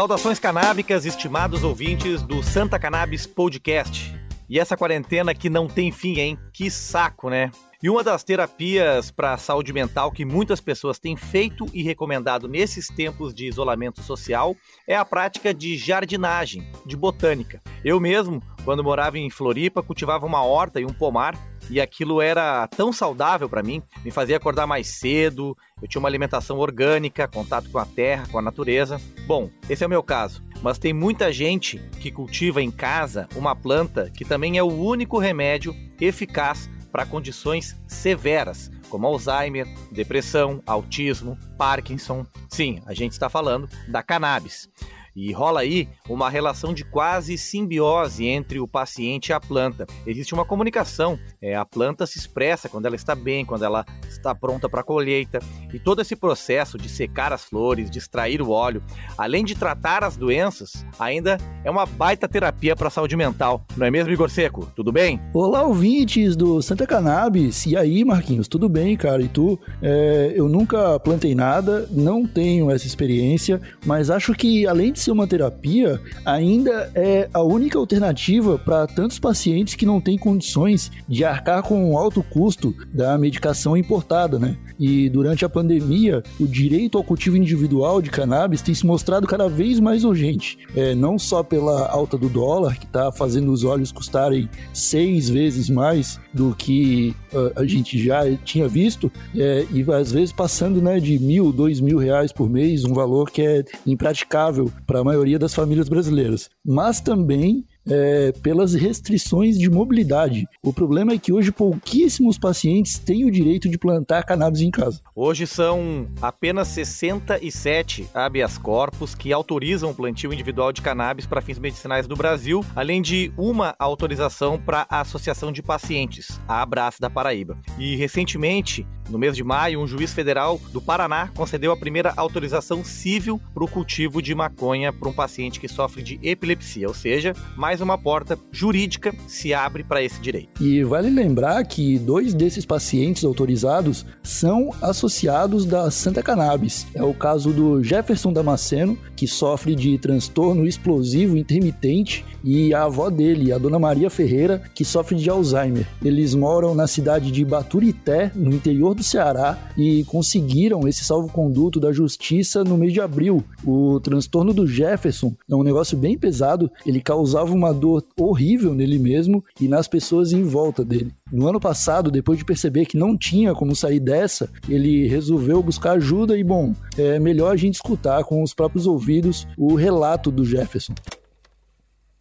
Saudações canábicas, estimados ouvintes do Santa Cannabis Podcast. E essa quarentena que não tem fim, hein? Que saco, né? E uma das terapias para a saúde mental que muitas pessoas têm feito e recomendado nesses tempos de isolamento social é a prática de jardinagem, de botânica. Eu mesmo, quando morava em Floripa, cultivava uma horta e um pomar e aquilo era tão saudável para mim, me fazia acordar mais cedo, eu tinha uma alimentação orgânica, contato com a terra, com a natureza. Bom, esse é o meu caso. Mas tem muita gente que cultiva em casa uma planta que também é o único remédio eficaz para condições severas, como Alzheimer, depressão, autismo, Parkinson. Sim, a gente está falando da cannabis. E rola aí uma relação de quase simbiose entre o paciente e a planta. Existe uma comunicação, é, a planta se expressa quando ela está bem, quando ela está pronta para a colheita. E todo esse processo de secar as flores, de extrair o óleo, além de tratar as doenças, ainda é uma baita terapia para a saúde mental. Não é mesmo, Igor Seco? Tudo bem? Olá, ouvintes do Santa Cannabis. E aí, Marquinhos, tudo bem, cara? E tu? É, eu nunca plantei nada, não tenho essa experiência, mas acho que além de ser uma terapia ainda é a única alternativa para tantos pacientes que não têm condições de arcar com o alto custo da medicação importada, né? E durante a pandemia, o direito ao cultivo individual de cannabis tem se mostrado cada vez mais urgente. É, não só pela alta do dólar, que está fazendo os óleos custarem seis vezes mais do que uh, a gente já tinha visto, é, e às vezes passando né, de mil, dois mil reais por mês, um valor que é impraticável para a maioria das famílias brasileiras. Mas também é, pelas restrições de mobilidade. O problema é que hoje pouquíssimos pacientes têm o direito de plantar cannabis em casa. Hoje são apenas 67 habeas corpus que autorizam o plantio individual de cannabis para fins medicinais do Brasil, além de uma autorização para a Associação de Pacientes, a Abraço da Paraíba. E recentemente, no mês de maio, um juiz federal do Paraná concedeu a primeira autorização civil para o cultivo de maconha para um paciente que sofre de epilepsia, ou seja, mais uma porta jurídica se abre para esse direito. E vale lembrar que dois desses pacientes autorizados são associados da Santa Cannabis. É o caso do Jefferson Damasceno, que sofre de transtorno explosivo intermitente, e a avó dele, a dona Maria Ferreira, que sofre de Alzheimer. Eles moram na cidade de Baturité, no interior do Ceará, e conseguiram esse salvo-conduto da justiça no mês de abril. O transtorno do Jefferson é um negócio bem pesado, ele causava uma dor horrível nele mesmo e nas pessoas em volta dele. No ano passado, depois de perceber que não tinha como sair dessa, ele resolveu buscar ajuda e, bom, é melhor a gente escutar com os próprios ouvidos o relato do Jefferson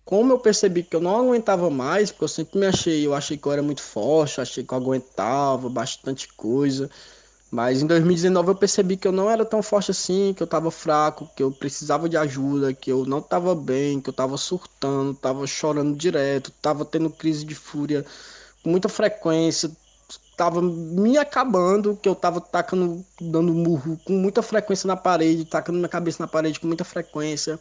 como eu percebi que eu não aguentava mais, porque eu sempre me achei, eu achei que eu era muito forte, achei que eu aguentava bastante coisa. Mas em 2019 eu percebi que eu não era tão forte assim, que eu tava fraco, que eu precisava de ajuda, que eu não tava bem, que eu tava surtando, tava chorando direto, tava tendo crise de fúria com muita frequência, tava me acabando, que eu tava tacando, dando murro com muita frequência na parede, tacando minha cabeça na parede com muita frequência,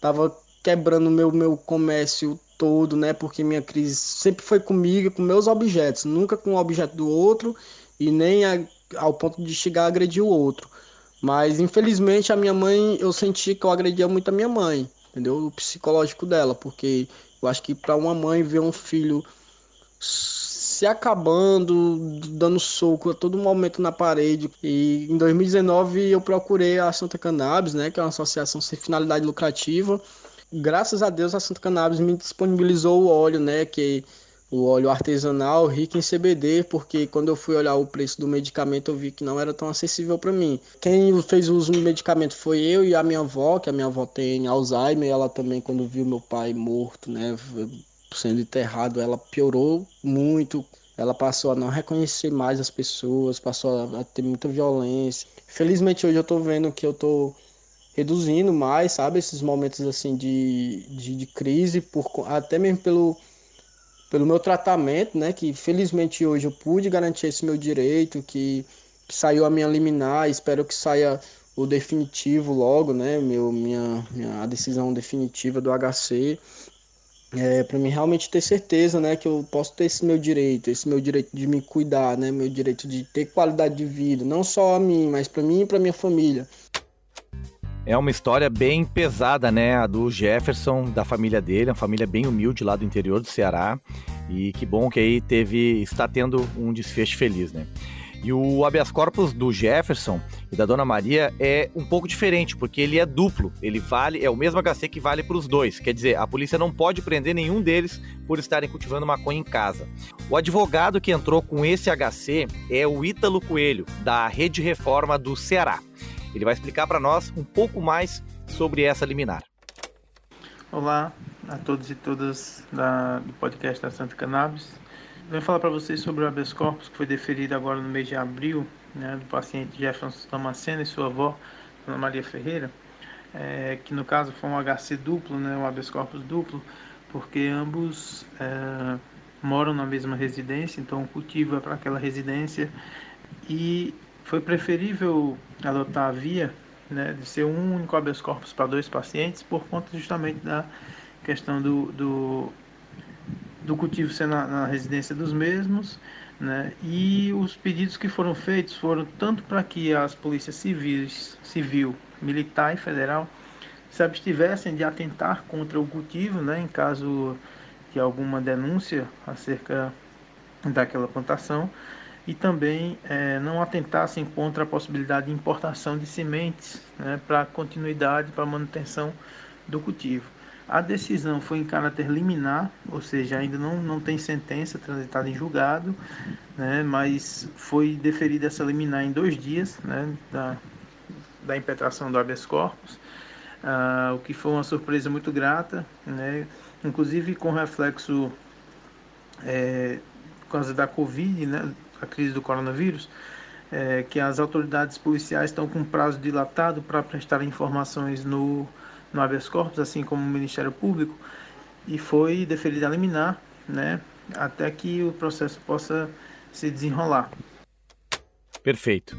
tava quebrando meu meu comércio todo, né? Porque minha crise sempre foi comigo, com meus objetos, nunca com o objeto do outro e nem a, ao ponto de chegar a agredir o outro. Mas infelizmente a minha mãe, eu senti que eu agredia muito a minha mãe, entendeu? O psicológico dela, porque eu acho que para uma mãe ver um filho se acabando, dando soco a todo momento na parede. E em 2019 eu procurei a Santa Cannabis, né, que é uma associação sem finalidade lucrativa, graças a Deus a Santa Cannabis me disponibilizou o óleo, né, que o óleo artesanal rico em CBD, porque quando eu fui olhar o preço do medicamento eu vi que não era tão acessível para mim. Quem fez uso do medicamento foi eu e a minha avó, que a minha avó tem Alzheimer, ela também quando viu meu pai morto, né, sendo enterrado, ela piorou muito. Ela passou a não reconhecer mais as pessoas, passou a ter muita violência. Felizmente hoje eu tô vendo que eu tô reduzindo mais, sabe, esses momentos assim de, de, de, crise, por, até mesmo pelo, pelo meu tratamento, né, que felizmente hoje eu pude garantir esse meu direito, que, que saiu a minha liminar, espero que saia o definitivo logo, né, meu, minha, minha a decisão definitiva do HC, é, para mim realmente ter certeza, né, que eu posso ter esse meu direito, esse meu direito de me cuidar, né, meu direito de ter qualidade de vida, não só a mim, mas para mim e para minha família. É uma história bem pesada, né? A do Jefferson, da família dele, uma família bem humilde lá do interior do Ceará. E que bom que aí teve, está tendo um desfecho feliz, né? E o habeas corpus do Jefferson e da Dona Maria é um pouco diferente, porque ele é duplo. Ele vale, é o mesmo HC que vale para os dois. Quer dizer, a polícia não pode prender nenhum deles por estarem cultivando maconha em casa. O advogado que entrou com esse HC é o Ítalo Coelho, da Rede Reforma do Ceará. Ele vai explicar para nós um pouco mais sobre essa liminar. Olá a todos e todas da, do podcast da Santa Cannabis. Venho falar para vocês sobre o habeas corpus que foi deferido agora no mês de abril, né, do paciente Jefferson Damasceno e sua avó, Dona Maria Ferreira, é, que no caso foi um HC duplo, né, um habeas corpus duplo, porque ambos é, moram na mesma residência, então o cultivo é para aquela residência e foi preferível adotar a via né, de ser um único habeas corpus para dois pacientes por conta justamente da questão do, do do cultivo ser na, na residência dos mesmos, né? E os pedidos que foram feitos foram tanto para que as polícias civis, civil, militar e federal se abstivessem de atentar contra o cultivo, né? Em caso de alguma denúncia acerca daquela plantação e também é, não atentassem contra a possibilidade de importação de sementes né, para continuidade, para manutenção do cultivo. A decisão foi em caráter liminar, ou seja, ainda não, não tem sentença transitada em julgado, né, mas foi deferida essa liminar em dois dias né, da, da impetração do habeas corpus, uh, o que foi uma surpresa muito grata, né, inclusive com reflexo é, por causa da Covid, né, a crise do coronavírus, é, que as autoridades policiais estão com prazo dilatado para prestar informações no no habeas corpus, assim como o Ministério Público, e foi deferida a liminar, né, até que o processo possa se desenrolar. Perfeito.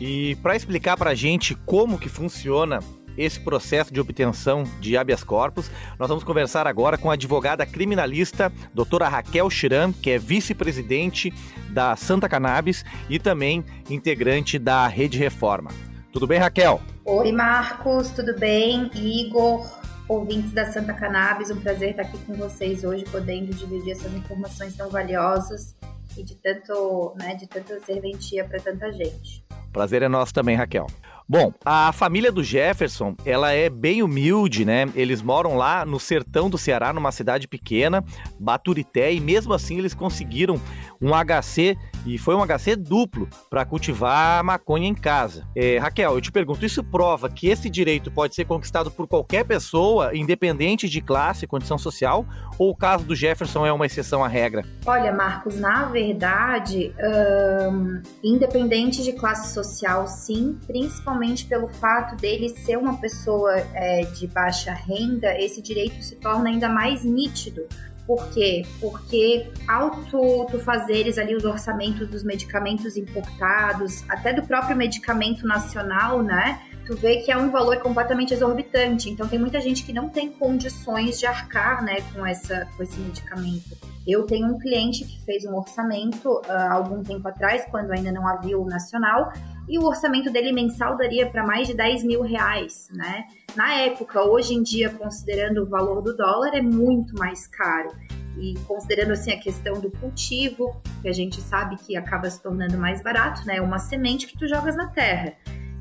E para explicar para a gente como que funciona esse processo de obtenção de habeas corpus. Nós vamos conversar agora com a advogada criminalista doutora Raquel Chiram, que é vice-presidente da Santa Cannabis e também integrante da Rede Reforma. Tudo bem, Raquel? Oi, Marcos, tudo bem? Igor, ouvintes da Santa Cannabis, um prazer estar aqui com vocês hoje, podendo dividir essas informações tão valiosas e de tanto, né, de tanta serventia para tanta gente. Prazer é nosso também, Raquel. Bom, a família do Jefferson, ela é bem humilde, né? Eles moram lá no sertão do Ceará, numa cidade pequena, Baturité, e mesmo assim eles conseguiram um HC e foi um HC duplo para cultivar maconha em casa. É, Raquel, eu te pergunto, isso prova que esse direito pode ser conquistado por qualquer pessoa, independente de classe, condição social, ou o caso do Jefferson é uma exceção à regra? Olha, Marcos, na verdade, hum, independente de classe social, sim, principalmente pelo fato dele ser uma pessoa é, de baixa renda, esse direito se torna ainda mais nítido. Por quê? Porque ao tu, tu fazeres ali os orçamentos dos medicamentos importados, até do próprio medicamento nacional, né? tu vê que é um valor completamente exorbitante. Então tem muita gente que não tem condições de arcar, né, com essa com esse medicamento. Eu tenho um cliente que fez um orçamento uh, algum tempo atrás, quando ainda não havia o nacional, e o orçamento dele mensal daria para mais de 10 mil reais, né? Na época, hoje em dia, considerando o valor do dólar, é muito mais caro. E considerando assim a questão do cultivo, que a gente sabe que acaba se tornando mais barato, né? Uma semente que tu jogas na terra.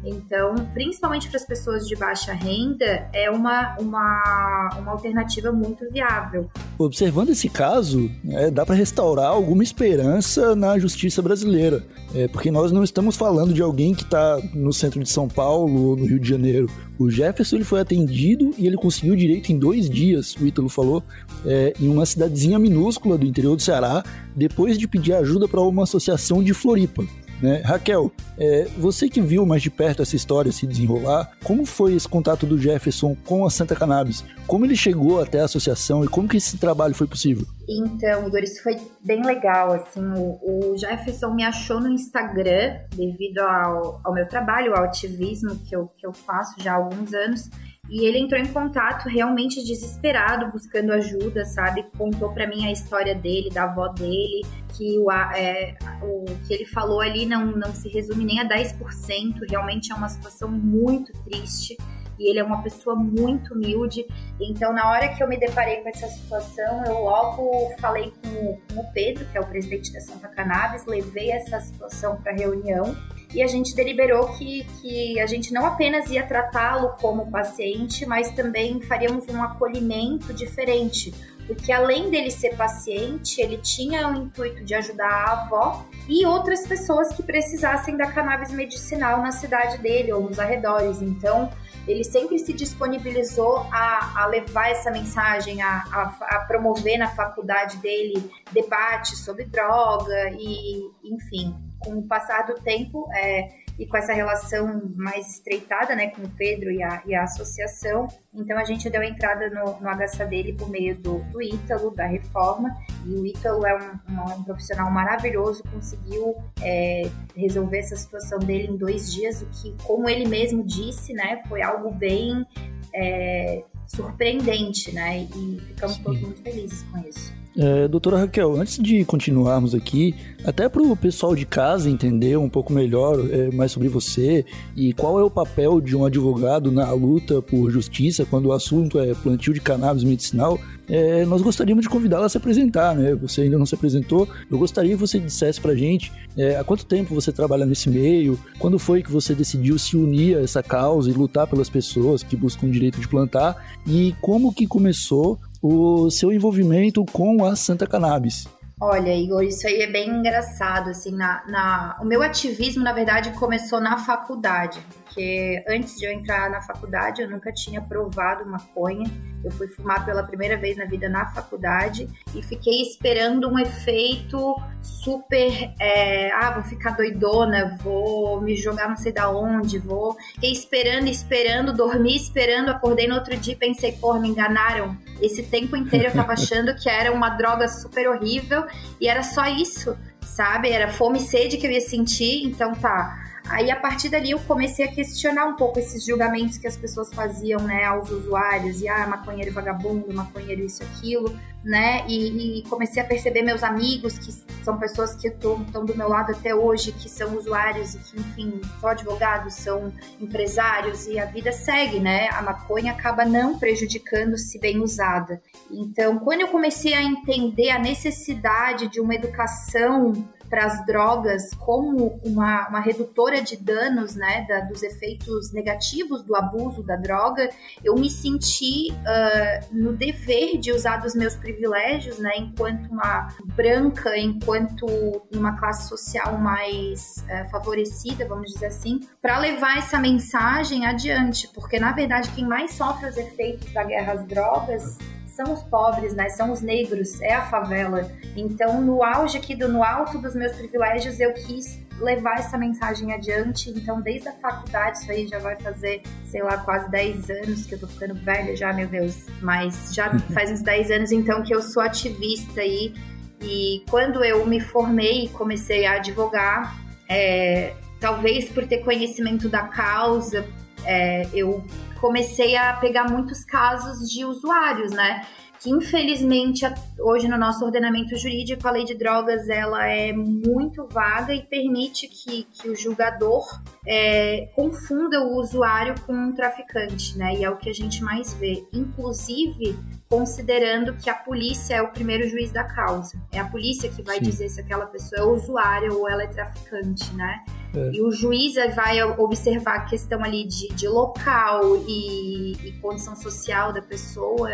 Então, principalmente para as pessoas de baixa renda, é uma, uma, uma alternativa muito viável. Observando esse caso, é, dá para restaurar alguma esperança na justiça brasileira. É, porque nós não estamos falando de alguém que está no centro de São Paulo ou no Rio de Janeiro. O Jefferson ele foi atendido e ele conseguiu direito em dois dias, o Ítalo falou, é, em uma cidadezinha minúscula do interior do Ceará, depois de pedir ajuda para uma associação de Floripa. Né? Raquel, é, você que viu mais de perto essa história se desenrolar, como foi esse contato do Jefferson com a Santa Cannabis? Como ele chegou até a associação e como que esse trabalho foi possível? Então, Igor, isso foi bem legal, assim, o, o Jefferson me achou no Instagram devido ao, ao meu trabalho, ao ativismo que eu, que eu faço já há alguns anos, E ele entrou em contato realmente desesperado, buscando ajuda, sabe? Contou para mim a história dele, da avó dele, que o, é, o que ele falou ali não, não se resume nem a 10%, realmente é uma situação muito triste e ele é uma pessoa muito humilde. Então, na hora que eu me deparei com essa situação, eu logo falei com, com o Pedro, que é o presidente da Santa Cannabis, levei essa situação para reunião e a gente deliberou que, que a gente não apenas ia tratá-lo como paciente, mas também faríamos um acolhimento diferente porque além dele ser paciente, ele tinha o intuito de ajudar a avó e outras pessoas que precisassem da cannabis medicinal na cidade dele ou nos arredores. Então, ele sempre se disponibilizou a, a levar essa mensagem, a, a, a, promover na faculdade dele debate sobre droga e, enfim, com o passar do tempo, é, e com essa relação mais estreitada né, com o Pedro e a, e a associação. Então a gente deu entrada no, no HSA dele por meio do, do Ítalo, da reforma, e o Ítalo é um, um, um profissional maravilhoso, conseguiu é, resolver essa situação dele em dois dias, o que, como ele mesmo disse, né, foi algo bem é, surpreendente, né, e ficamos Sim. todos muito felizes com isso. É, doutora Raquel, antes de continuarmos aqui, até para o pessoal de casa entender um pouco melhor é, mais sobre você e qual é o papel de um advogado na luta por justiça quando o assunto é plantio de cannabis medicinal, é, nós gostaríamos de convidá-la a se apresentar, né? Você ainda não se apresentou. Eu gostaria que você dissesse para gente é, há quanto tempo você trabalha nesse meio, quando foi que você decidiu se unir a essa causa e lutar pelas pessoas que buscam o direito de plantar e como que começou o seu envolvimento com a Santa Cannabis. Olha, Igor, isso aí é bem engraçado, assim, na, na... o meu ativismo, na verdade, começou na faculdade, porque antes de eu entrar na faculdade, eu nunca tinha provado maconha, eu fui fumar pela primeira vez na vida na faculdade e fiquei esperando um efeito super. É, ah, vou ficar doidona, vou me jogar não sei da onde, vou. Fiquei esperando, esperando, dormi esperando, acordei no outro dia e pensei, pô, me enganaram. Esse tempo inteiro eu tava achando que era uma droga super horrível e era só isso, sabe? Era fome e sede que eu ia sentir, então tá Aí a partir dali eu comecei a questionar um pouco esses julgamentos que as pessoas faziam, né, aos usuários, e ah, maconheiro vagabundo, maconheiro isso aquilo, né? E, e comecei a perceber meus amigos, que são pessoas que estão do meu lado até hoje, que são usuários e que, enfim, são advogados, são empresários, e a vida segue, né? A maconha acaba não prejudicando se bem usada. Então, quando eu comecei a entender a necessidade de uma educação para as drogas como uma, uma redutora de danos, né, da, dos efeitos negativos do abuso da droga, eu me senti uh, no dever de usar dos meus privilégios, né, enquanto uma branca, enquanto uma classe social mais uh, favorecida, vamos dizer assim, para levar essa mensagem adiante, porque na verdade quem mais sofre os efeitos da guerra às drogas são os pobres, né? São os negros, é a favela. Então, no auge aqui, do, no alto dos meus privilégios, eu quis levar essa mensagem adiante. Então, desde a faculdade, isso aí já vai fazer, sei lá, quase 10 anos que eu tô ficando velha já, meu Deus. Mas já faz uns 10 anos, então, que eu sou ativista aí. E quando eu me formei e comecei a advogar, é, talvez por ter conhecimento da causa, é, eu comecei a pegar muitos casos de usuários, né? Que infelizmente hoje no nosso ordenamento jurídico a lei de drogas ela é muito vaga e permite que, que o julgador é, confunda o usuário com um traficante, né? E é o que a gente mais vê. Inclusive, considerando que a polícia é o primeiro juiz da causa. É a polícia que vai Sim. dizer se aquela pessoa é usuária ou ela é traficante, né? É. E o juiz vai observar a questão ali de, de local e, e, condição social da pessoa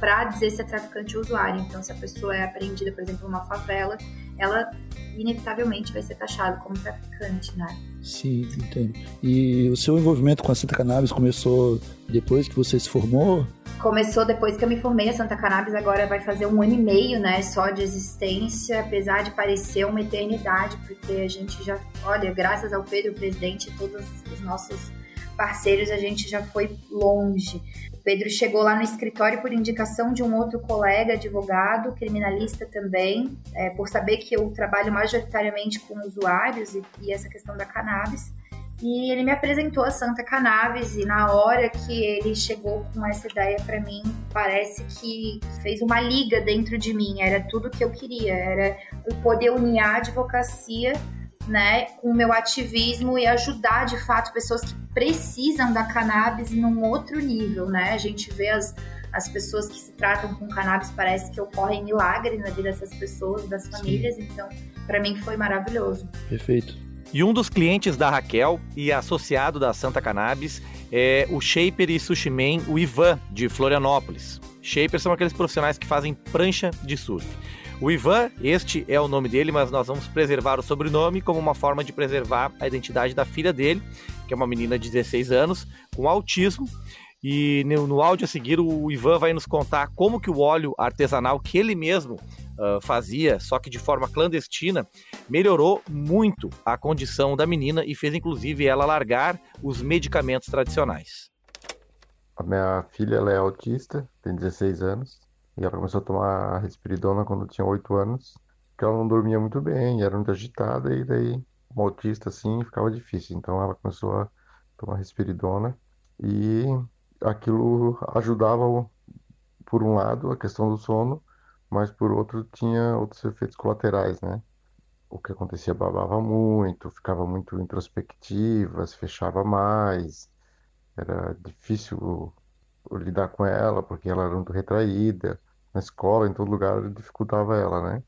para dizer se é traficante ou usuário. Então, se a pessoa é apreendida, por exemplo, numa favela, ela inevitavelmente vai ser taxada como traficante, né? Sim, entendo. E o seu envolvimento com a Santa Cannabis começou depois que você se formou? Começou depois que eu me formei. A Santa Cannabis agora vai fazer um ano e meio, né, só de existência, apesar de parecer uma eternidade, porque a gente já, olha, graças ao Pedro, presidente, e todos os nossos parceiros, a gente já foi longe. Pedro chegou lá no escritório por indicação de um outro colega advogado, criminalista também, é, por saber que eu trabalho majoritariamente com usuários e, e essa questão da cannabis. E ele me apresentou a Santa Cannabis e na hora que ele chegou com essa ideia para mim, parece que fez uma liga dentro de mim. Era tudo que eu queria, era o poder unir a advocacia né, com o meu ativismo e ajudar de fato pessoas que precisam da cannabis num outro nível, né? A gente vê as, as pessoas que se tratam com cannabis, parece que ocorrem milagres na vida dessas pessoas, das famílias, Sim. então para mim foi maravilhoso. Perfeito. E um dos clientes da Raquel e associado da Santa Cannabis é o Shaper e Sushi Man, o Ivan, de Florianópolis. Shapers são aqueles profissionais que fazem prancha de surf. O Ivan, este é o nome dele, mas nós vamos preservar o sobrenome como uma forma de preservar a identidade da filha dele, que é uma menina de 16 anos, com autismo. E no, áudio a seguir, o Ivan vai nos contar como que o óleo artesanal que ele mesmo uh, fazia, só que de forma clandestina, melhorou muito a condição da menina e fez inclusive ela largar os medicamentos tradicionais. A minha filha é autista, tem 16 anos. E ela começou a tomar risperidona quando tinha 8 anos, porque ela não dormia muito bem, era muito agitada, e daí, uma autista assim, ficava difícil. Então ela começou a tomar risperidona e aquilo ajudava, por um lado, a questão do sono, mas por outro tinha outros efeitos colaterais, né? O que acontecia, babava muito, ficava muito introspectiva, se fechava mais, era difícil lidar com ela, porque ela era muito retraída. Na escola, em todo lugar, dificultava ela, né?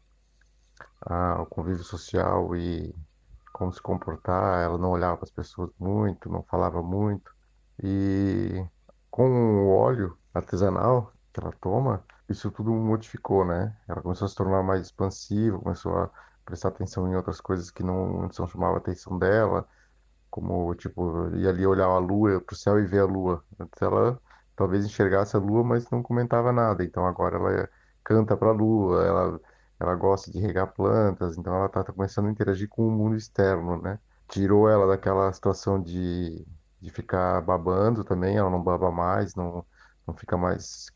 Ah, o convívio social e como se comportar. Ela não olhava para as pessoas muito, não falava muito. E com o óleo artesanal que ela toma, isso tudo modificou, né? Ela começou a se tornar mais expansiva, começou a prestar atenção em outras coisas que não, não chamavam a atenção dela, como, tipo, ir ali olhar a lua, pro céu e ver a lua. Antes ela talvez enxergasse a lua, mas não comentava nada. Então agora ela canta para a lua, ela, ela gosta de regar plantas, então ela está tá começando a interagir com o mundo externo, né? Tirou ela daquela situação de, de ficar babando também, ela não baba mais, não, não fica mais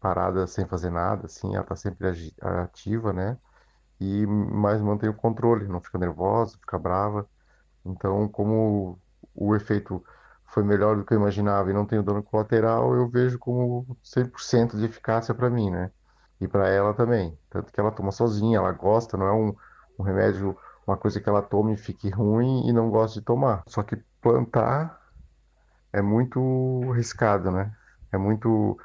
parada sem fazer nada, assim, ela está sempre ativa, né? E mais mantém o controle, não fica nervosa, fica brava. Então, como o efeito foi melhor do que eu imaginava e não tenho dano colateral, eu vejo como 100% de eficácia para mim, né? E para ela também. Tanto que ela toma sozinha, ela gosta, não é um, um remédio, uma coisa que ela tome e fique ruim e não gosta de tomar. Só que plantar é muito arriscado, né? É muito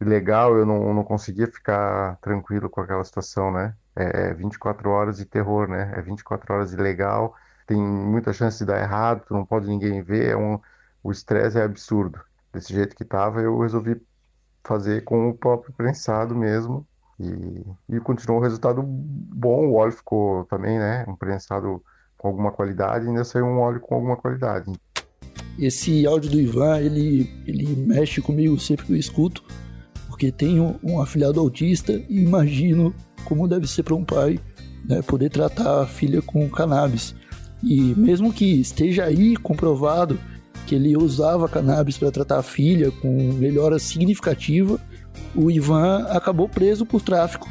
legal, eu não, não conseguia ficar tranquilo com aquela situação, né? É 24 horas de terror, né? É 24 horas de legal, tem muita chance de dar errado, tu não pode ninguém ver, é um o estresse é absurdo. Desse jeito que estava, eu resolvi fazer com o próprio prensado mesmo. E, e continuou o resultado bom. O óleo ficou também, né? Um prensado com alguma qualidade ainda saiu um óleo com alguma qualidade. Esse áudio do Ivan, ele, ele mexe comigo sempre que eu escuto, porque tenho um afilhado autista e imagino como deve ser para um pai né, poder tratar a filha com cannabis. E mesmo que esteja aí comprovado ele usava cannabis para tratar a filha com melhora significativa, o Ivan acabou preso por tráfico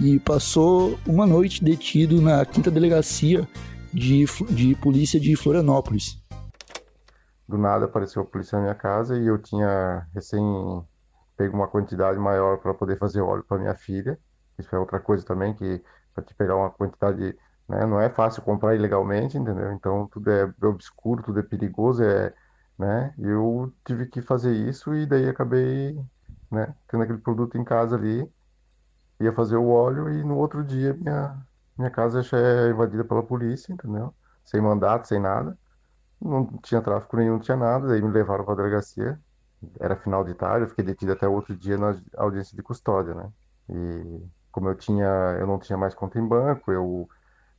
e passou uma noite detido na quinta delegacia de, de polícia de Florianópolis. Do nada apareceu a polícia na minha casa e eu tinha recém pego uma quantidade maior para poder fazer óleo para minha filha. Isso é outra coisa também que para te pegar uma quantidade, né, não é fácil comprar ilegalmente, entendeu? Então tudo é obscuro, tudo é perigoso, é né? Eu tive que fazer isso e daí acabei, né, tendo aquele produto em casa ali, ia fazer o óleo e no outro dia minha, minha casa já é invadida pela polícia, entendeu? Sem mandato, sem nada. Não tinha tráfico nenhum, não tinha nada, daí me levaram para a delegacia. Era final de tarde, eu fiquei detido até outro dia na audiência de custódia, né? E como eu tinha, eu não tinha mais conta em banco, eu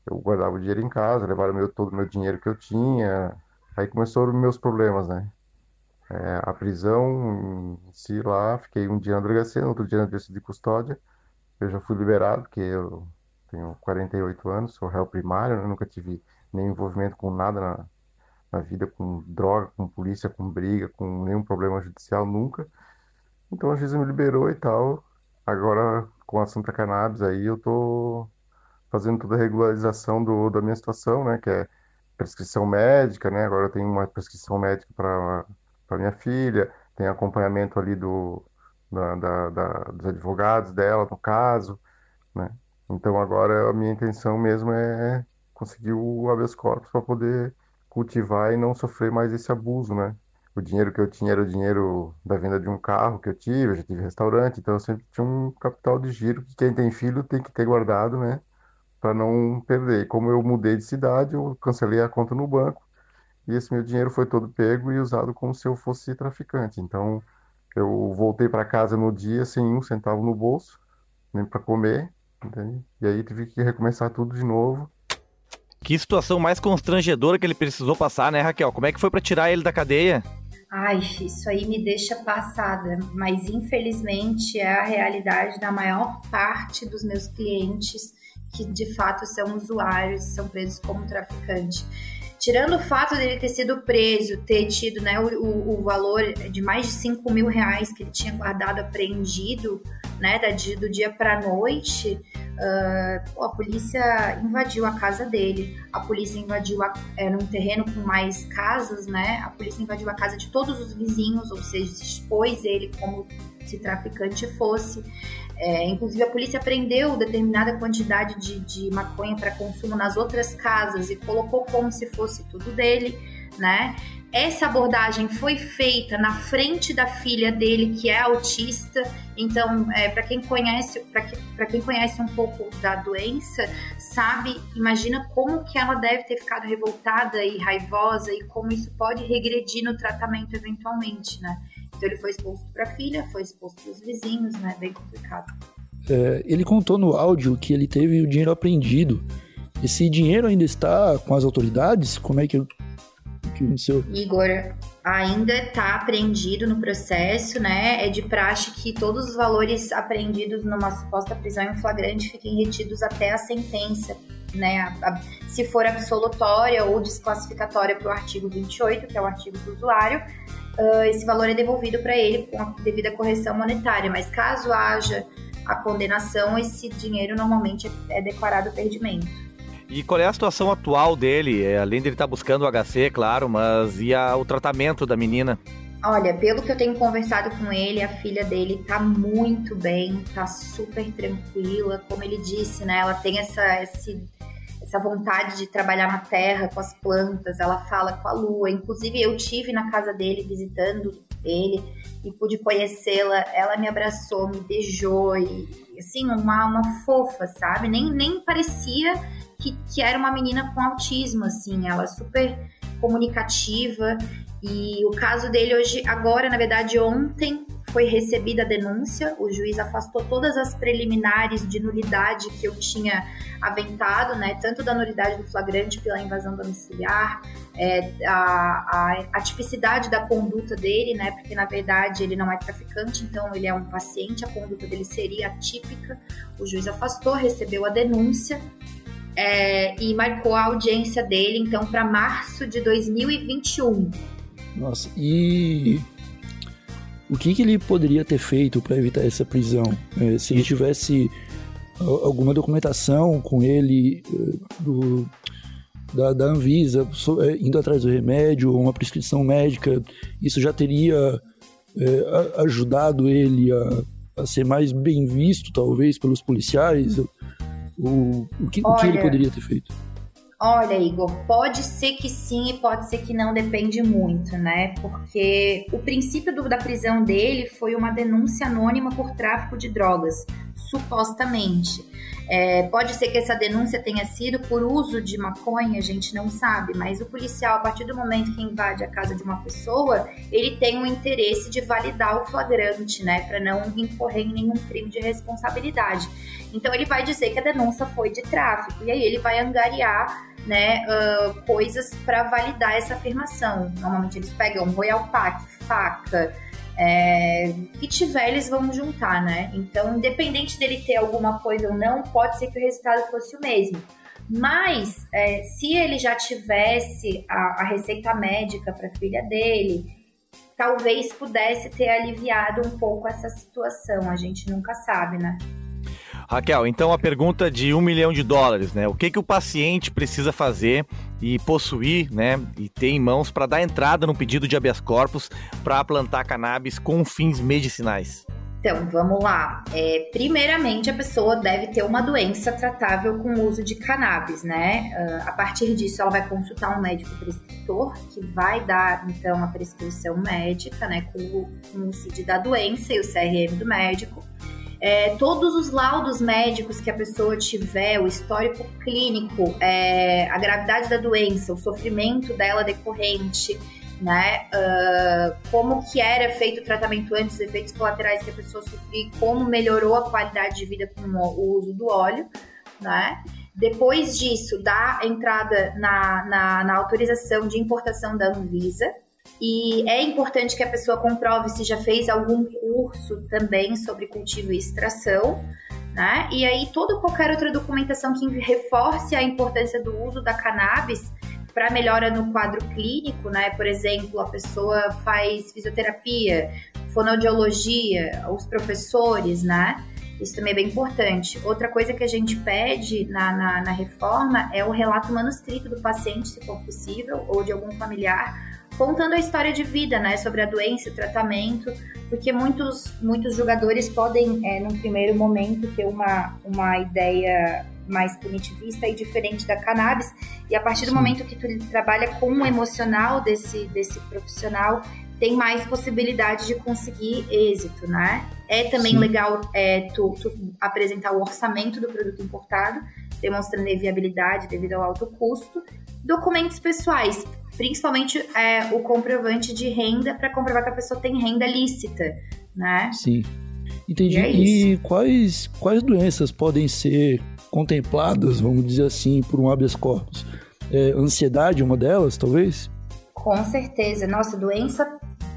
eu guardava o dinheiro em casa, levaram meu, todo o meu dinheiro que eu tinha, Aí começaram meus problemas, né? É, a prisão si lá, fiquei um dia na delegacia, outro dia na delegacia de custódia. Eu já fui liberado, porque eu tenho 48 anos, sou réu primário, né? nunca tive nenhum envolvimento com nada na, na vida, com droga, com polícia, com briga, com nenhum problema judicial, nunca. Então a juíza me liberou e tal. Agora, com a Santa Cannabis aí, eu tô fazendo toda a regularização do, da minha situação, né? Que é prescrição médica, né? Agora eu tenho uma prescrição médica para minha filha, tem acompanhamento ali do, da, da, da, dos advogados dela, no caso, né? Então agora a minha intenção mesmo é conseguir o habeas corpus para poder cultivar e não sofrer mais esse abuso, né? O dinheiro que eu tinha era o dinheiro da venda de um carro que eu tive, eu já tive restaurante, então eu sempre tinha um capital de giro que quem tem filho tem que ter guardado, né? Para não perder. Como eu mudei de cidade, eu cancelei a conta no banco e esse meu dinheiro foi todo pego e usado como se eu fosse traficante. Então, eu voltei para casa no dia sem um centavo no bolso, nem para comer, entende? E aí tive que recomeçar tudo de novo. Que situação mais constrangedora que ele precisou passar, né, Raquel? Como é que foi para tirar ele da cadeia? Ai, isso aí me deixa passada, mas infelizmente é a realidade da maior parte dos meus clientes que de fato são usuários são presos como traficante tirando o fato dele ter sido preso, ter tido né, o, o, valor de mais de 5 mil reais que ele tinha guardado apreendido, né, do dia para noite, uh, a polícia invadiu a casa dele, a polícia invadiu a, era um terreno com mais casas, né? A polícia invadiu a casa de todos os vizinhos, ou seja, se expôs ele como se traficante fosse. É, inclusive, a polícia prendeu determinada quantidade de, de maconha para consumo nas outras casas e colocou como se fosse tudo dele, né? Essa abordagem foi feita na frente da filha dele, que é autista. Então, é, para quem conhece, para que, quem conhece um pouco da doença, sabe, imagina como que ela deve ter ficado revoltada e raivosa e como isso pode regredir no tratamento eventualmente, né? Então ele foi exposto para a filha, foi exposto para os vizinhos, né? Bem complicado. É, ele contou no áudio que ele teve o dinheiro apreendido. Esse dinheiro ainda está com as autoridades? Como é que, que aconteceu? Igor, ainda está apreendido no processo, né? É de praxe que todos os valores apreendidos numa suposta prisão em flagrante fiquem retidos até a sentença, né? Se for absolutória ou desclassificatória para o artigo 28, que é o artigo do usuário, uh, esse valor é devolvido para ele com a devida correção monetária. Mas caso haja a condenação, esse dinheiro normalmente é declarado perdimento. E qual é a situação atual dele? É, além de ele estar tá buscando o HC, claro, mas e a, o tratamento da menina? Olha, pelo que eu tenho conversado com ele, a filha dele tá muito bem, tá super tranquila. Como ele disse, né? Ela tem essa, esse essa vontade de trabalhar na terra com as plantas, ela fala com a lua. Inclusive, eu tive na casa dele visitando ele e pude conhecê-la. Ela me abraçou, me beijou e assim, uma, uma fofa, sabe? Nem, nem parecia que, que era uma menina com autismo, assim, ela é super comunicativa. E o caso dele hoje, agora, na verdade, ontem, foi recebida a denúncia, o juiz afastou todas as preliminares de nulidade que eu tinha aventado, né, tanto da nulidade do flagrante pela invasão domiciliar, é, a, a, a, tipicidade da conduta dele, né, porque na verdade ele não é traficante, então ele é um paciente, a conduta dele seria atípica. O juiz afastou, recebeu a denúncia é, e marcou a audiência dele, então, para março de 2021. Nossa, e o que, que ele poderia ter feito para evitar essa prisão? É, se ele tivesse alguma documentação com ele é, do, da, da Anvisa é, indo atrás do remédio ou uma prescrição médica, isso já teria é, ajudado ele a, a, ser mais bem visto, talvez, pelos policiais? O, o, que, Olha, o que ele poderia ter feito? Olha, Igor, pode ser que sim e pode ser que não, depende muito, né? Porque o princípio do, da prisão dele foi uma denúncia anônima por tráfico de drogas, supostamente. É, pode ser que essa denúncia tenha sido por uso de maconha, a gente não sabe, mas o policial, a partir do momento que invade a casa de uma pessoa, ele tem um interesse de validar o flagrante, né, para não incorrer em nenhum crime de responsabilidade. Então ele vai dizer que a denúncia foi de tráfico e aí ele vai angariar né, uh, coisas para validar essa afirmação. Normalmente eles pegam Royal Pack, faca, é, que tiver eles vão juntar, né? Então, independente dele ter alguma coisa ou não, pode ser que o resultado fosse o mesmo. Mas, é, se ele já tivesse a, a receita médica para a filha dele, talvez pudesse ter aliviado um pouco essa situação. A gente nunca sabe, né? Raquel, então a pergunta de um milhão de dólares, né? O que, que o paciente precisa fazer e possuir, né? E ter em mãos para dar entrada no pedido de habeas corpus para plantar cannabis com fins medicinais? Então, vamos lá. É, primeiramente, a pessoa deve ter uma doença tratável com o uso de cannabis, né? Uh, a partir disso, ela vai consultar um médico prescritor, que vai dar, então, a prescrição médica, né? Com o, com o CID da doença e o CRM do médico. É, todos os laudos médicos que a pessoa tiver, o histórico clínico, é, a gravidade da doença, o sofrimento dela decorrente, né? Uh, como que era feito o tratamento antes, os efeitos colaterais que a pessoa sofria, como melhorou a qualidade de vida com o uso do óleo, né? Depois disso, dá entrada na, na, na autorização de importação da Anvisa, e é importante que a pessoa comprove se já fez algum curso também sobre cultivo e extração, né? E aí toda qualquer outra documentação que reforce a importância do uso da cannabis para melhora no quadro clínico, né? Por exemplo, a pessoa faz fisioterapia, fonoaudiologia, os professores, né? Isso também é bem importante. Outra coisa que a gente pede na, na, na reforma é o relato manuscrito do paciente, se for possível, ou de algum familiar, contando a história de vida, né, sobre a doença, o tratamento, porque muitos, muitos jogadores podem, é, num primeiro momento, ter uma, uma ideia mais punitivista e diferente da cannabis. E a partir do momento que tu trabalha com o emocional desse, desse profissional, tem mais possibilidade de conseguir êxito, né? É também Sim. legal é, tu, tu, apresentar o orçamento do produto importado, demonstrando a viabilidade devido ao alto custo. Documentos pessoais, principalmente é, o comprovante de renda para comprovar que a pessoa tem renda lícita, né? Sim. Entendi. E, é e quais, quais doenças podem ser contempladas, vamos dizer assim, por um habeas corpus? É, ansiedade, uma delas, talvez? Com certeza. Nossa, doença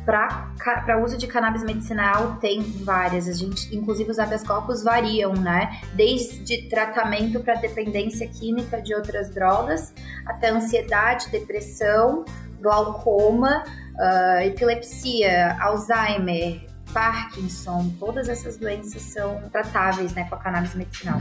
para uso de cannabis medicinal tem várias. A gente, inclusive os habeas corpus variam, né? Desde tratamento para dependência química de outras drogas, até ansiedade, depressão, glaucoma, uh, epilepsia, Alzheimer, Parkinson, todas essas doenças são tratáveis né, com a cannabis medicinal.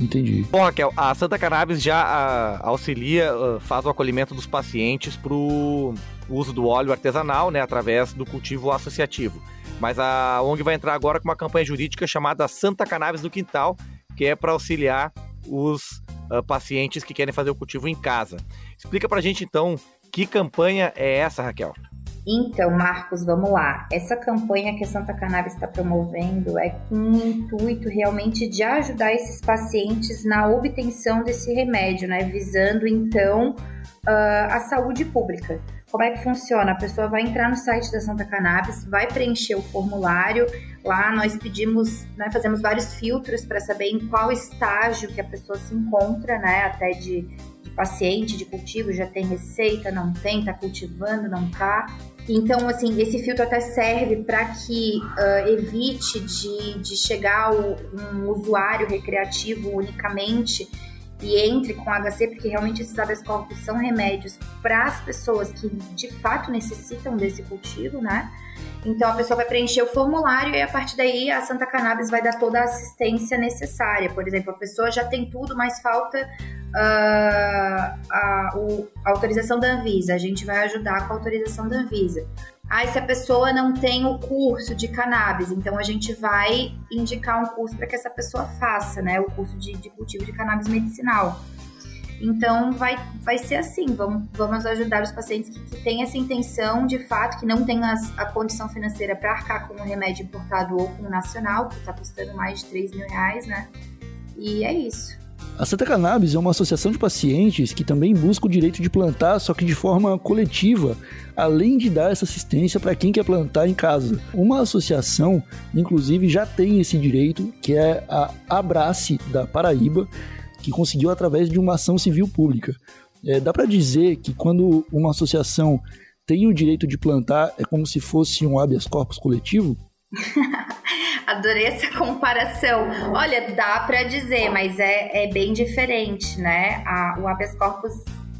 Entendi. Bom, Raquel, a Santa Cannabis já a, auxilia, uh, faz o acolhimento dos pacientes para o uso do óleo artesanal, né, através do cultivo associativo. Mas a ONG vai entrar agora com uma campanha jurídica chamada Santa Cannabis do Quintal, que é para auxiliar os uh, pacientes que querem fazer o cultivo em casa. Explica para a gente então que campanha é essa, Raquel? Então, Marcos, vamos lá. Essa campanha que a Santa Cannabis está promovendo é com o intuito realmente de ajudar esses pacientes na obtenção desse remédio, né? Visando então uh, a saúde pública. Como é que funciona? A pessoa vai entrar no site da Santa Cannabis, vai preencher o formulário. Lá nós pedimos, né, fazemos vários filtros para saber em qual estágio que a pessoa se encontra, né? Até de, de paciente, de cultivo, já tem receita, não tem, está cultivando, não está. Então, assim, esse filtro até serve para que uh, evite de, de chegar o, um usuário recreativo unicamente e entre com HC, porque realmente esses habeas corpus são remédios para as pessoas que de fato necessitam desse cultivo, né? Então a pessoa vai preencher o formulário e a partir daí a Santa Cannabis vai dar toda a assistência necessária. Por exemplo, a pessoa já tem tudo, mas falta uh, a, o, a, autorização da Anvisa. A gente vai ajudar com a autorização da Anvisa. Aí, se a pessoa não tem o curso de cannabis, então a gente vai indicar um curso para que essa pessoa faça, né? O curso de, de cultivo de cannabis medicinal. Então, vai, vai ser assim: vamos, vamos ajudar os pacientes que, que têm essa intenção, de fato, que não têm as, a condição financeira para arcar com um remédio importado ou com um nacional, que está custando mais de 3 mil reais, né? E é isso. A Santa Cannabis é uma associação de pacientes que também busca o direito de plantar, só que de forma coletiva, além de dar essa assistência para quem quer plantar em casa. Uma associação, inclusive, já tem esse direito, que é a Abrace da Paraíba, que conseguiu através de uma ação civil pública. É, dá para dizer que quando uma associação tem o direito de plantar, é como se fosse um habeas corpus coletivo? Adorei essa comparação. Olha, dá para dizer, mas é, é bem diferente, né? A, o habeas corpus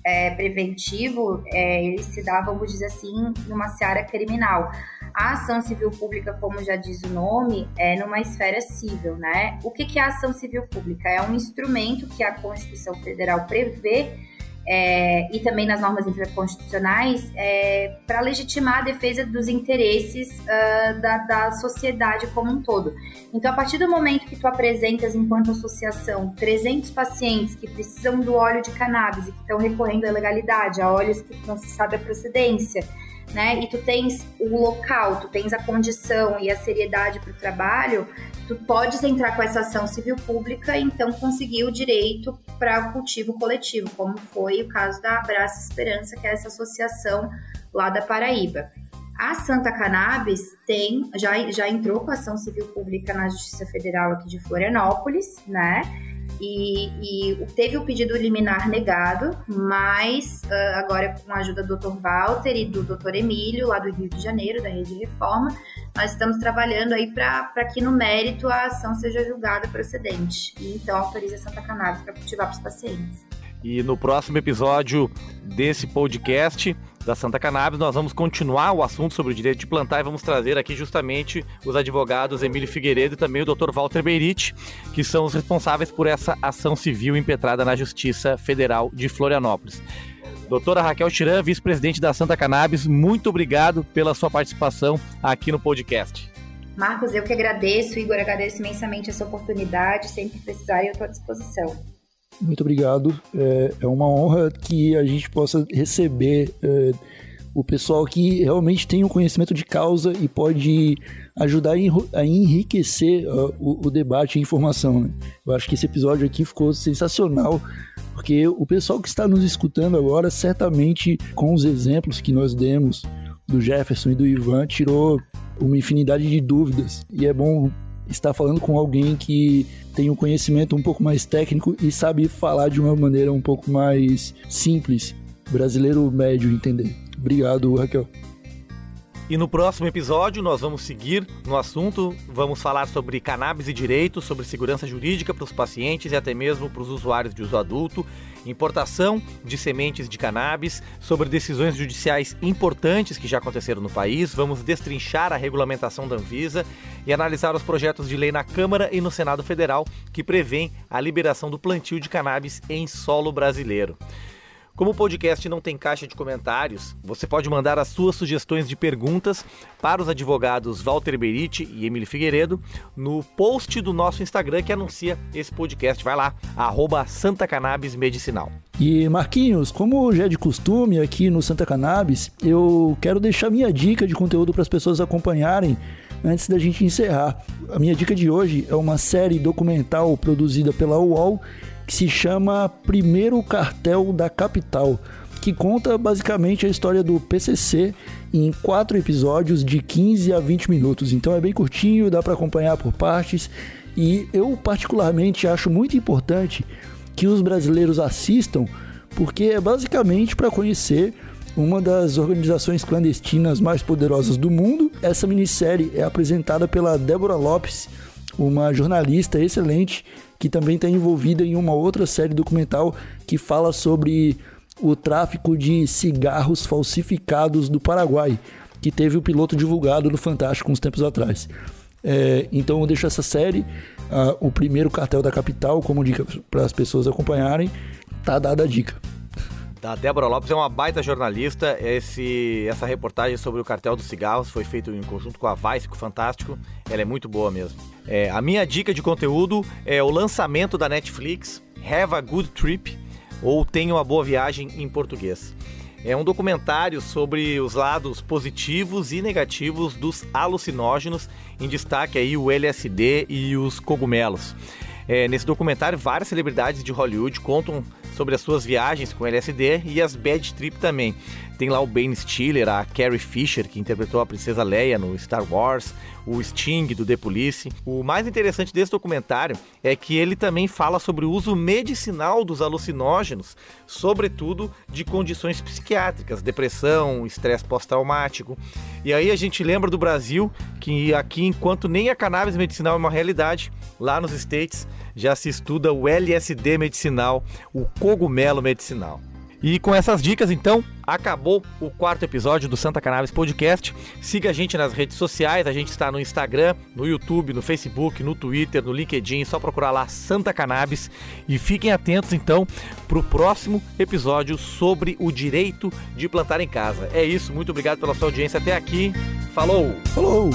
é, preventivo, é, ele se dá, vamos dizer assim, numa seara criminal. a ação civil pública, como já diz o nome, é numa esfera civil, né? O que, que é a ação civil pública? É um instrumento que a Constituição Federal prevê é, e também nas normas interconstitucionais é, para legitimar a defesa dos interesses uh, da, da sociedade como um todo. Então, a partir do momento que tu apresentas, enquanto associação, 300 pacientes que precisam do óleo de cannabis e que estão recorrendo à legalidade, a óleos que não se sabe a procedência, né? E tu tens o local, tu tens a condição e a seriedade para o trabalho, tu podes entrar com essa ação civil pública e então conseguir o direito para o cultivo coletivo, como foi o caso da Abraça Esperança, que é essa associação lá da Paraíba. A Santa Cannabis tem, já, já entrou com ação civil pública na Justiça Federal aqui de Florianópolis, né? E, e, teve o pedido liminar negado, mas uh, agora com a ajuda do Dr. Walter e do Dr. Emílio, lá do Rio de Janeiro, da Rede Reforma, nós estamos trabalhando aí para que no mérito a ação seja julgada procedente. E então autoriza a Santa Cannabis para cultivar para os pacientes. E no próximo episódio desse podcast, da Santa Cannabis. Nós vamos continuar o assunto sobre o direito de plantar e vamos trazer aqui justamente os advogados Emílio Figueiredo e também o Dr. Walter Beirite, que são os responsáveis por essa ação civil impetrada na Justiça Federal de Florianópolis. Doutora Raquel Tiran, vice-presidente da Santa Cannabis, muito obrigado pela sua participação aqui no podcast. Marcos, eu que agradeço, Igor, agradeço imensamente essa oportunidade. Sempre que precisarem, eu estou à disposição. Muito obrigado. É, é, uma honra que a gente possa receber é, o pessoal que realmente tem um conhecimento de causa e pode ajudar a enriquecer uh, o, o, debate e a informação. Né? Eu acho que esse episódio aqui ficou sensacional, porque o pessoal que está nos escutando agora, certamente com os exemplos que nós demos do Jefferson e do Ivan, tirou uma infinidade de dúvidas. E é bom estar falando com alguém que tem um conhecimento um pouco mais técnico e sabe falar de uma maneira um pouco mais simples, brasileiro médio entender. Obrigado, Raquel. E no próximo episódio nós vamos seguir no assunto, vamos falar sobre cannabis e direitos, sobre segurança jurídica para os pacientes e até mesmo para os usuários de uso adulto, importação de sementes de cannabis, sobre decisões judiciais importantes que já aconteceram no país, vamos destrinchar a regulamentação da Anvisa e analisar os projetos de lei na Câmara e no Senado Federal que prevêem a liberação do plantio de cannabis em solo brasileiro. Como o podcast não tem caixa de comentários, você pode mandar as suas sugestões de perguntas para os advogados Walter Beriti e Emílio Figueiredo no post do nosso Instagram que anuncia esse podcast. Vai lá, arroba Santa Cannabis Medicinal. E Marquinhos, como já é de costume aqui no Santa Cannabis, eu quero deixar minha dica de conteúdo para as pessoas acompanharem antes da gente encerrar. A minha dica de hoje é uma série documental produzida pela UOL que se chama Primeiro Cartel da Capital, que conta basicamente a história do PCC em quatro episódios de 15 a 20 minutos. Então é bem curtinho, dá para acompanhar por partes e eu particularmente acho muito importante que os brasileiros assistam, porque é basicamente para conhecer uma das organizações clandestinas mais poderosas do mundo. Essa minissérie é apresentada pela Débora Lopes, uma jornalista excelente que também está envolvida em uma outra série documental que fala sobre o tráfico de cigarros falsificados do Paraguai, que teve o piloto divulgado no Fantástico uns tempos atrás. É, então eu deixo essa série, uh, o primeiro cartel da capital, como dica para as pessoas acompanharem. Tá dada a dica da Débora Lopes, é uma baita jornalista. Esse, essa reportagem sobre o cartel dos cigarros foi feita em conjunto com a Vice, com Fantástico. Ela é muito boa mesmo. É, a minha dica de conteúdo é o lançamento da Netflix, Have a Good Trip, ou Tenha uma Boa Viagem em português. É um documentário sobre os lados positivos e negativos dos alucinógenos, em destaque aí o LSD e os cogumelos. É, nesse documentário, várias celebridades de Hollywood contam sobre as suas viagens com LSD e as bad trip também. Tem lá o Ben Stiller, a Carrie Fisher, que interpretou a princesa Leia no Star Wars, o Sting do The Police. O mais interessante desse documentário é que ele também fala sobre o uso medicinal dos alucinógenos, sobretudo de condições psiquiátricas, depressão, estresse pós-traumático. E aí a gente lembra do Brasil que aqui, enquanto nem a cannabis medicinal é uma realidade, lá nos States já se estuda o LSD medicinal, o cogumelo medicinal. E com essas dicas, então, acabou o quarto episódio do Santa Cannabis Podcast. Siga a gente nas redes sociais, a gente está no Instagram, no YouTube, no Facebook, no Twitter, no LinkedIn, só procurar lá Santa Cannabis e fiquem atentos então para o próximo episódio sobre o direito de plantar em casa. É isso, muito obrigado pela sua audiência até aqui. Falou! Falou!